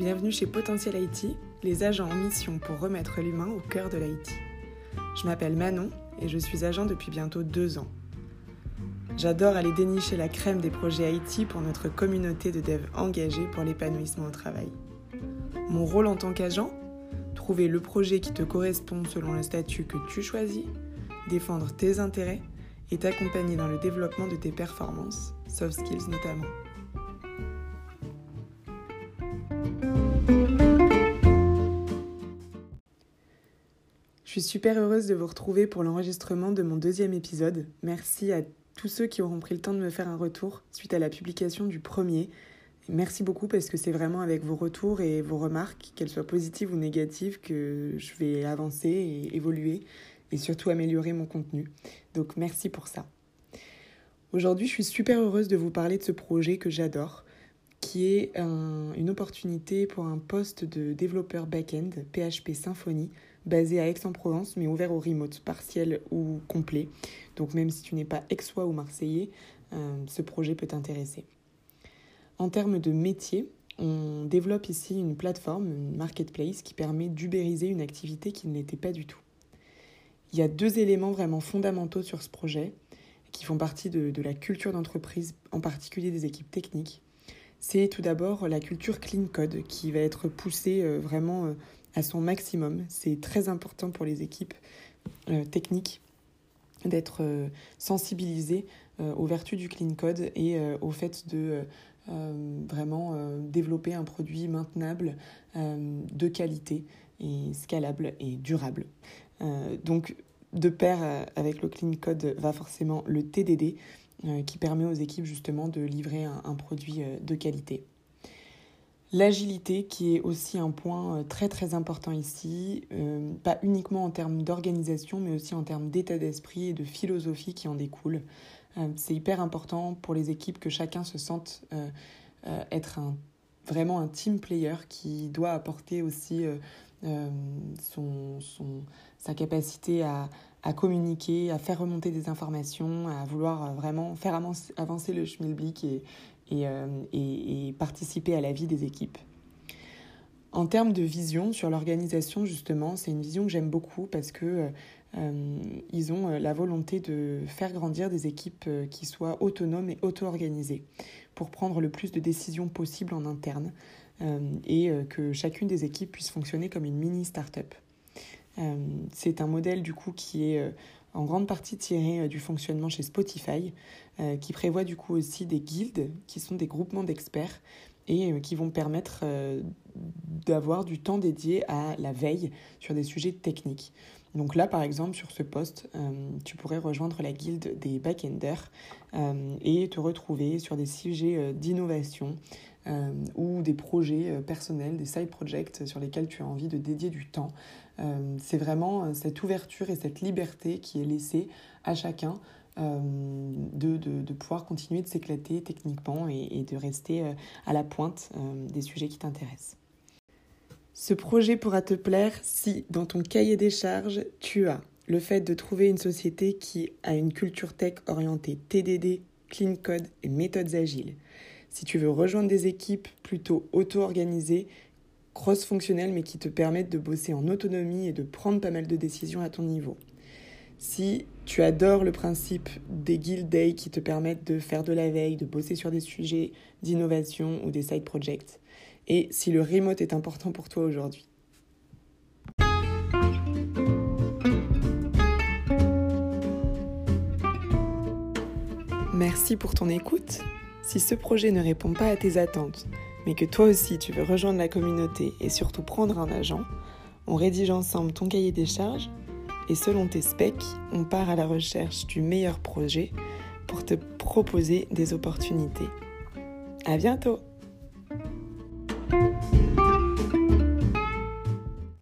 bienvenue chez Potentiel IT, les agents en mission pour remettre l'humain au cœur de l'IT. Je m'appelle Manon et je suis agent depuis bientôt deux ans. J'adore aller dénicher la crème des projets IT pour notre communauté de devs engagés pour l'épanouissement au travail. Mon rôle en tant qu'agent Trouver le projet qui te correspond selon le statut que tu choisis, défendre tes intérêts et t'accompagner dans le développement de tes performances, soft skills notamment. Je suis super heureuse de vous retrouver pour l'enregistrement de mon deuxième épisode. Merci à tous ceux qui auront pris le temps de me faire un retour suite à la publication du premier. Merci beaucoup parce que c'est vraiment avec vos retours et vos remarques, qu'elles soient positives ou négatives, que je vais avancer et évoluer et surtout améliorer mon contenu. Donc merci pour ça. Aujourd'hui, je suis super heureuse de vous parler de ce projet que j'adore, qui est une opportunité pour un poste de développeur back-end PHP Symfony basé à Aix-en-Provence, mais ouvert au remote, partiel ou complet. Donc même si tu n'es pas aixois ou marseillais, euh, ce projet peut t'intéresser. En termes de métier, on développe ici une plateforme, une marketplace, qui permet d'ubériser une activité qui ne l'était pas du tout. Il y a deux éléments vraiment fondamentaux sur ce projet qui font partie de, de la culture d'entreprise, en particulier des équipes techniques. C'est tout d'abord la culture clean code qui va être poussée euh, vraiment euh, à son maximum. C'est très important pour les équipes euh, techniques d'être sensibilisées aux vertus du clean code et au fait de vraiment développer un produit maintenable, de qualité et scalable et durable. donc, de pair avec le clean code va forcément le TDD qui permet aux équipes justement de livrer un produit de qualité. L'agilité qui est aussi un point euh, très très important ici, euh, pas uniquement en termes d'organisation, mais aussi en termes d'état d'esprit et de philosophie qui en découle. Euh, c'est hyper important pour les équipes que chacun se sente être vraiment un team player qui doit apporter aussi son, sa capacité à, à, communiquer, à faire remonter des informations, à vouloir vraiment faire avancer le schmilblick et, euh, et, et, participer à la vie des équipes. En termes de vision sur l'organisation, justement, c'est une vision que j'aime beaucoup parce que euh, ils ont la volonté de faire grandir des équipes euh, qui soient autonomes et auto-organisées pour prendre le plus de décisions possibles en interne euh, et euh, que chacune des équipes puisse fonctionner comme une mini start-up. Euh, c'est un modèle du coup qui est en grande partie tiré du fonctionnement chez Spotify, euh, qui prévoit du coup aussi des guildes, qui sont des groupements d'experts et euh, qui vont permettre euh, d'avoir du temps dédié à la veille sur des sujets techniques. Donc là, par exemple, sur ce poste, tu pourrais rejoindre la guilde des backenders et te retrouver sur des sujets d'innovation ou des projets personnels, des side projects sur lesquels tu as envie de dédier du temps. C'est vraiment cette ouverture et cette liberté qui est laissée à chacun euh, de, de, pouvoir continuer de s'éclater techniquement et, de rester euh, à la pointe euh, des sujets qui t'intéressent. Ce projet pourra te plaire si, dans ton cahier des charges, tu as le fait de trouver une société qui a une culture tech orientée TDD, clean code et méthodes agiles. Si tu veux rejoindre des équipes plutôt auto-organisées, cross-fonctionnelles, mais qui te permettent de bosser en autonomie et de prendre pas mal de décisions à ton niveau. Si tu adores le principe des guild days qui te permettent de faire de la veille, de bosser sur des sujets d'innovation ou des side projects, et si le remote est important pour toi aujourd'hui. Merci pour ton écoute. Si ce projet ne répond pas à tes attentes, mais que toi aussi tu veux rejoindre la communauté et surtout prendre un agent, on rédige ensemble ton cahier des charges et selon tes specs, on part à la recherche du meilleur projet pour te proposer des opportunités. À bientôt!